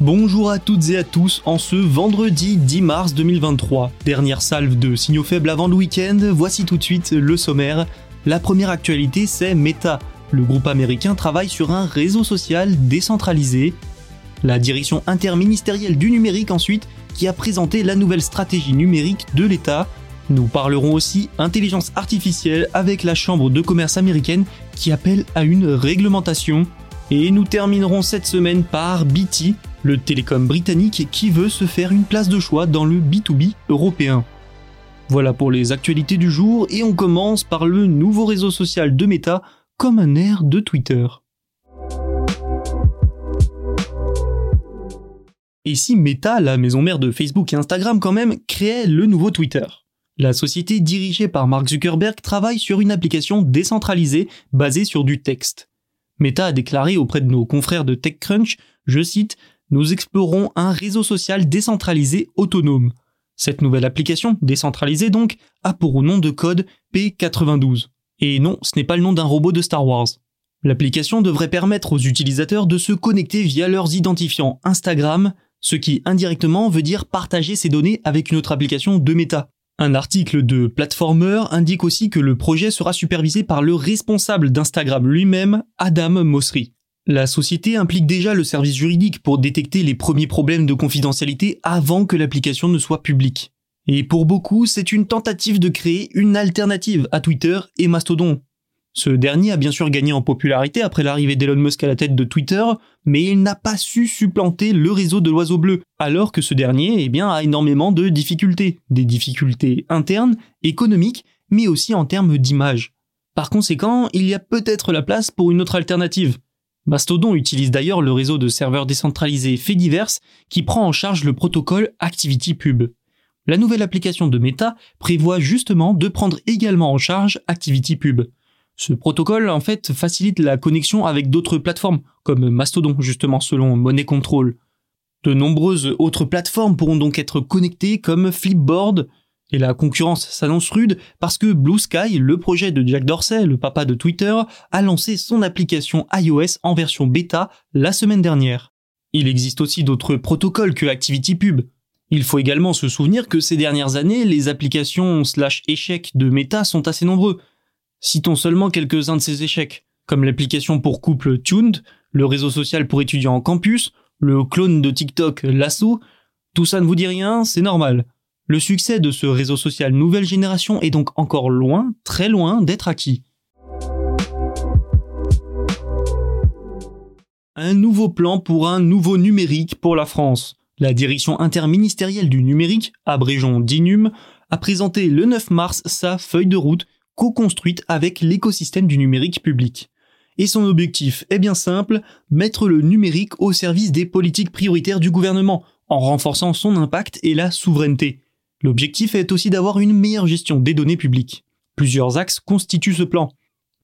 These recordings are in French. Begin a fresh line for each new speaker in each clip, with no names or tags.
Bonjour à toutes et à tous, en ce vendredi 10 mars 2023, dernière salve de signaux faibles avant le week-end, voici tout de suite le sommaire. La première actualité c'est Meta. Le groupe américain travaille sur un réseau social décentralisé. La direction interministérielle du numérique ensuite, qui a présenté la nouvelle stratégie numérique de l'État. Nous parlerons aussi intelligence artificielle avec la Chambre de commerce américaine qui appelle à une réglementation. Et nous terminerons cette semaine par BT, le télécom britannique qui veut se faire une place de choix dans le B2B européen. Voilà pour les actualités du jour et on commence par le nouveau réseau social de Meta comme un air de Twitter. Et si Meta, la maison mère de Facebook et Instagram quand même, créait le nouveau Twitter? La société dirigée par Mark Zuckerberg travaille sur une application décentralisée basée sur du texte. Meta a déclaré auprès de nos confrères de TechCrunch, je cite, Nous explorons un réseau social décentralisé autonome. Cette nouvelle application, décentralisée donc, a pour nom de code P92. Et non, ce n'est pas le nom d'un robot de Star Wars. L'application devrait permettre aux utilisateurs de se connecter via leurs identifiants Instagram, ce qui indirectement veut dire partager ces données avec une autre application de Meta. Un article de Platformer indique aussi que le projet sera supervisé par le responsable d'Instagram lui-même, Adam Mosseri. La société implique déjà le service juridique pour détecter les premiers problèmes de confidentialité avant que l'application ne soit publique. Et pour beaucoup, c'est une tentative de créer une alternative à Twitter et Mastodon. Ce dernier a bien sûr gagné en popularité après l'arrivée d'Elon Musk à la tête de Twitter, mais il n'a pas su supplanter le réseau de l'oiseau bleu, alors que ce dernier eh bien, a énormément de difficultés, des difficultés internes, économiques, mais aussi en termes d'image. Par conséquent, il y a peut-être la place pour une autre alternative. Mastodon utilise d'ailleurs le réseau de serveurs décentralisés Fediverse qui prend en charge le protocole ActivityPub. La nouvelle application de Meta prévoit justement de prendre également en charge ActivityPub. Ce protocole, en fait, facilite la connexion avec d'autres plateformes, comme Mastodon, justement, selon Money Control. De nombreuses autres plateformes pourront donc être connectées, comme Flipboard, et la concurrence s'annonce rude parce que Blue Sky, le projet de Jack Dorsey, le papa de Twitter, a lancé son application iOS en version bêta la semaine dernière. Il existe aussi d'autres protocoles que ActivityPub. Il faut également se souvenir que ces dernières années, les applications slash échecs de Meta sont assez nombreux. Citons seulement quelques-uns de ces échecs, comme l'application pour couple Tuned, le réseau social pour étudiants en campus, le clone de TikTok Lasso. Tout ça ne vous dit rien, c'est normal. Le succès de ce réseau social nouvelle génération est donc encore loin, très loin d'être acquis. Un nouveau plan pour un nouveau numérique pour la France. La direction interministérielle du numérique, abrégeons DINUM, a présenté le 9 mars sa feuille de route co-construite avec l'écosystème du numérique public. Et son objectif est bien simple, mettre le numérique au service des politiques prioritaires du gouvernement, en renforçant son impact et la souveraineté. L'objectif est aussi d'avoir une meilleure gestion des données publiques. Plusieurs axes constituent ce plan.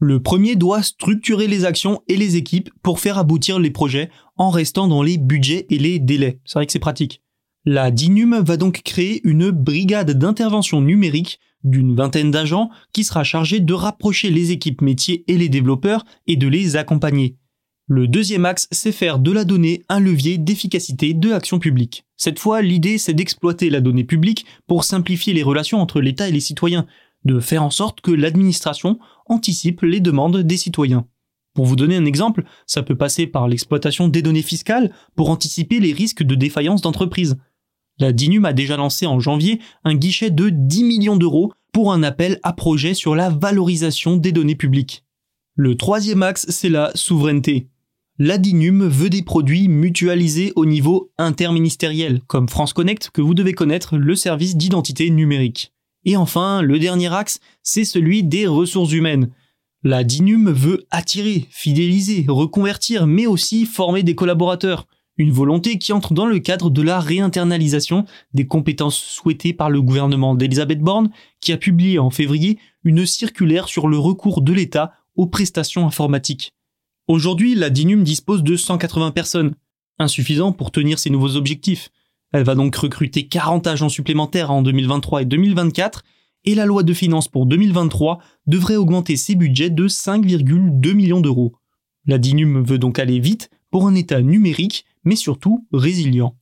Le premier doit structurer les actions et les équipes pour faire aboutir les projets en restant dans les budgets et les délais. C'est vrai que c'est pratique. La DINUM va donc créer une brigade d'intervention numérique d'une vingtaine d'agents qui sera chargée de rapprocher les équipes métiers et les développeurs et de les accompagner. Le deuxième axe, c'est faire de la donnée un levier d'efficacité de l'action publique. Cette fois, l'idée, c'est d'exploiter la donnée publique pour simplifier les relations entre l'État et les citoyens, de faire en sorte que l'administration anticipe les demandes des citoyens. Pour vous donner un exemple, ça peut passer par l'exploitation des données fiscales pour anticiper les risques de défaillance d'entreprise. La DINUM a déjà lancé en janvier un guichet de 10 millions d'euros pour un appel à projet sur la valorisation des données publiques. Le troisième axe, c'est la souveraineté. La DINUM veut des produits mutualisés au niveau interministériel, comme France Connect que vous devez connaître, le service d'identité numérique. Et enfin, le dernier axe, c'est celui des ressources humaines. La DINUM veut attirer, fidéliser, reconvertir, mais aussi former des collaborateurs. Une volonté qui entre dans le cadre de la réinternalisation des compétences souhaitées par le gouvernement d'Elisabeth Borne, qui a publié en février une circulaire sur le recours de l'État aux prestations informatiques. Aujourd'hui, la DINUM dispose de 180 personnes, insuffisant pour tenir ses nouveaux objectifs. Elle va donc recruter 40 agents supplémentaires en 2023 et 2024 et la loi de finances pour 2023 devrait augmenter ses budgets de 5,2 millions d'euros. La DINUM veut donc aller vite pour un État numérique, mais surtout résilient.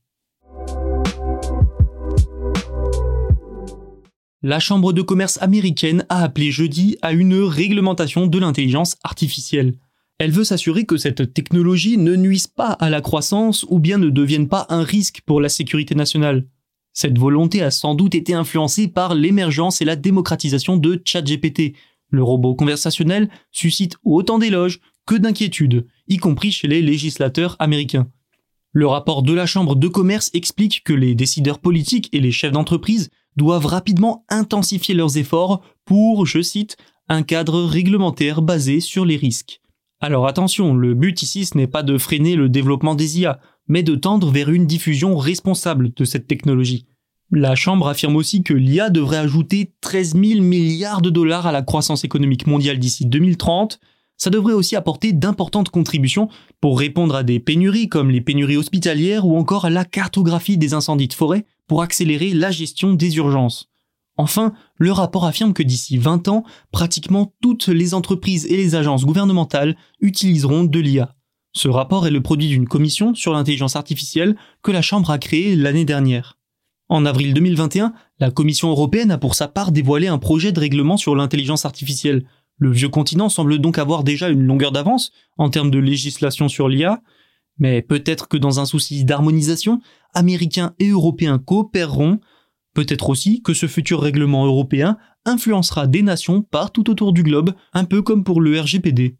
La Chambre de commerce américaine a appelé jeudi à une réglementation de l'intelligence artificielle. Elle veut s'assurer que cette technologie ne nuise pas à la croissance ou bien ne devienne pas un risque pour la sécurité nationale. Cette volonté a sans doute été influencée par l'émergence et la démocratisation de ChatGPT. Le robot conversationnel suscite autant d'éloges que d'inquiétudes, y compris chez les législateurs américains. Le rapport de la Chambre de commerce explique que les décideurs politiques et les chefs d'entreprise doivent rapidement intensifier leurs efforts pour, je cite, un cadre réglementaire basé sur les risques. Alors attention, le but ici ce n'est pas de freiner le développement des IA, mais de tendre vers une diffusion responsable de cette technologie. La Chambre affirme aussi que l'IA devrait ajouter 13 000 milliards de dollars à la croissance économique mondiale d'ici 2030. Ça devrait aussi apporter d'importantes contributions pour répondre à des pénuries comme les pénuries hospitalières ou encore à la cartographie des incendies de forêt pour accélérer la gestion des urgences. Enfin, le rapport affirme que d'ici 20 ans, pratiquement toutes les entreprises et les agences gouvernementales utiliseront de l'IA. Ce rapport est le produit d'une commission sur l'intelligence artificielle que la Chambre a créée l'année dernière. En avril 2021, la Commission européenne a pour sa part dévoilé un projet de règlement sur l'intelligence artificielle. Le vieux continent semble donc avoir déjà une longueur d'avance en termes de législation sur l'IA, mais peut-être que dans un souci d'harmonisation, Américains et Européens coopéreront, peut-être aussi que ce futur règlement européen influencera des nations partout autour du globe, un peu comme pour le RGPD.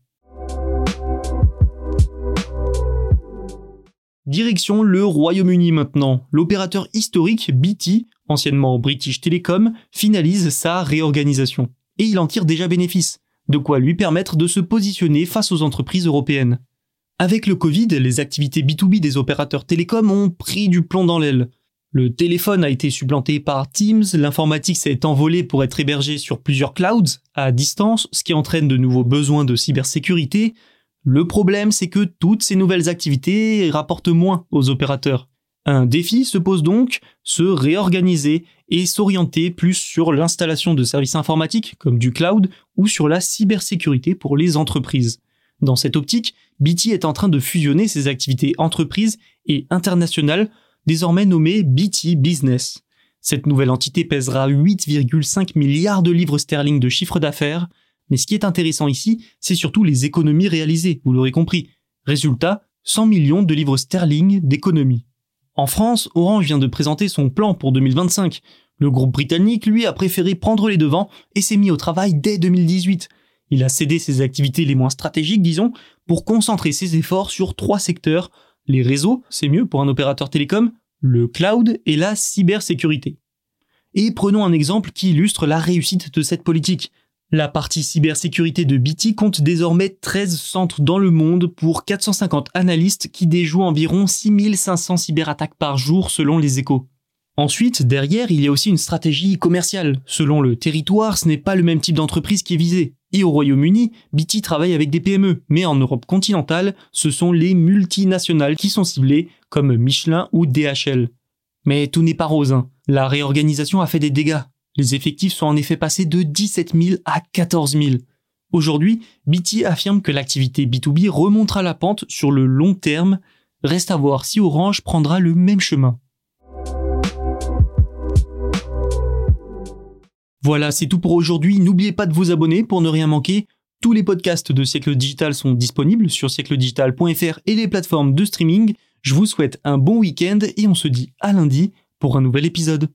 Direction le Royaume-Uni maintenant. L'opérateur historique BT, anciennement British Telecom, finalise sa réorganisation. Et il en tire déjà bénéfice, de quoi lui permettre de se positionner face aux entreprises européennes. Avec le Covid, les activités B2B des opérateurs télécoms ont pris du plomb dans l'aile. Le téléphone a été supplanté par Teams, l'informatique s'est envolée pour être hébergée sur plusieurs clouds à distance, ce qui entraîne de nouveaux besoins de cybersécurité, le problème, c'est que toutes ces nouvelles activités rapportent moins aux opérateurs. Un défi se pose donc, se réorganiser et s'orienter plus sur l'installation de services informatiques comme du cloud ou sur la cybersécurité pour les entreprises. Dans cette optique, BT est en train de fusionner ses activités entreprises et internationales, désormais nommées BT Business. Cette nouvelle entité pèsera 8,5 milliards de livres sterling de chiffre d'affaires, mais ce qui est intéressant ici, c'est surtout les économies réalisées, vous l'aurez compris. Résultat, 100 millions de livres sterling d'économies. En France, Orange vient de présenter son plan pour 2025. Le groupe britannique, lui, a préféré prendre les devants et s'est mis au travail dès 2018. Il a cédé ses activités les moins stratégiques, disons, pour concentrer ses efforts sur trois secteurs. Les réseaux, c'est mieux pour un opérateur télécom, le cloud et la cybersécurité. Et prenons un exemple qui illustre la réussite de cette politique. La partie cybersécurité de BT compte désormais 13 centres dans le monde pour 450 analystes qui déjouent environ 6500 cyberattaques par jour selon les échos. Ensuite, derrière, il y a aussi une stratégie commerciale. Selon le territoire, ce n'est pas le même type d'entreprise qui est visé. Et au Royaume-Uni, BT travaille avec des PME, mais en Europe continentale, ce sont les multinationales qui sont ciblées, comme Michelin ou DHL. Mais tout n'est pas rose. Hein. La réorganisation a fait des dégâts. Les effectifs sont en effet passés de 17 000 à 14 000. Aujourd'hui, BT affirme que l'activité B2B remontera la pente sur le long terme. Reste à voir si Orange prendra le même chemin. Voilà, c'est tout pour aujourd'hui. N'oubliez pas de vous abonner pour ne rien manquer. Tous les podcasts de Siècle Digital sont disponibles sur siècledigital.fr et les plateformes de streaming. Je vous souhaite un bon week-end et on se dit à lundi pour un nouvel épisode.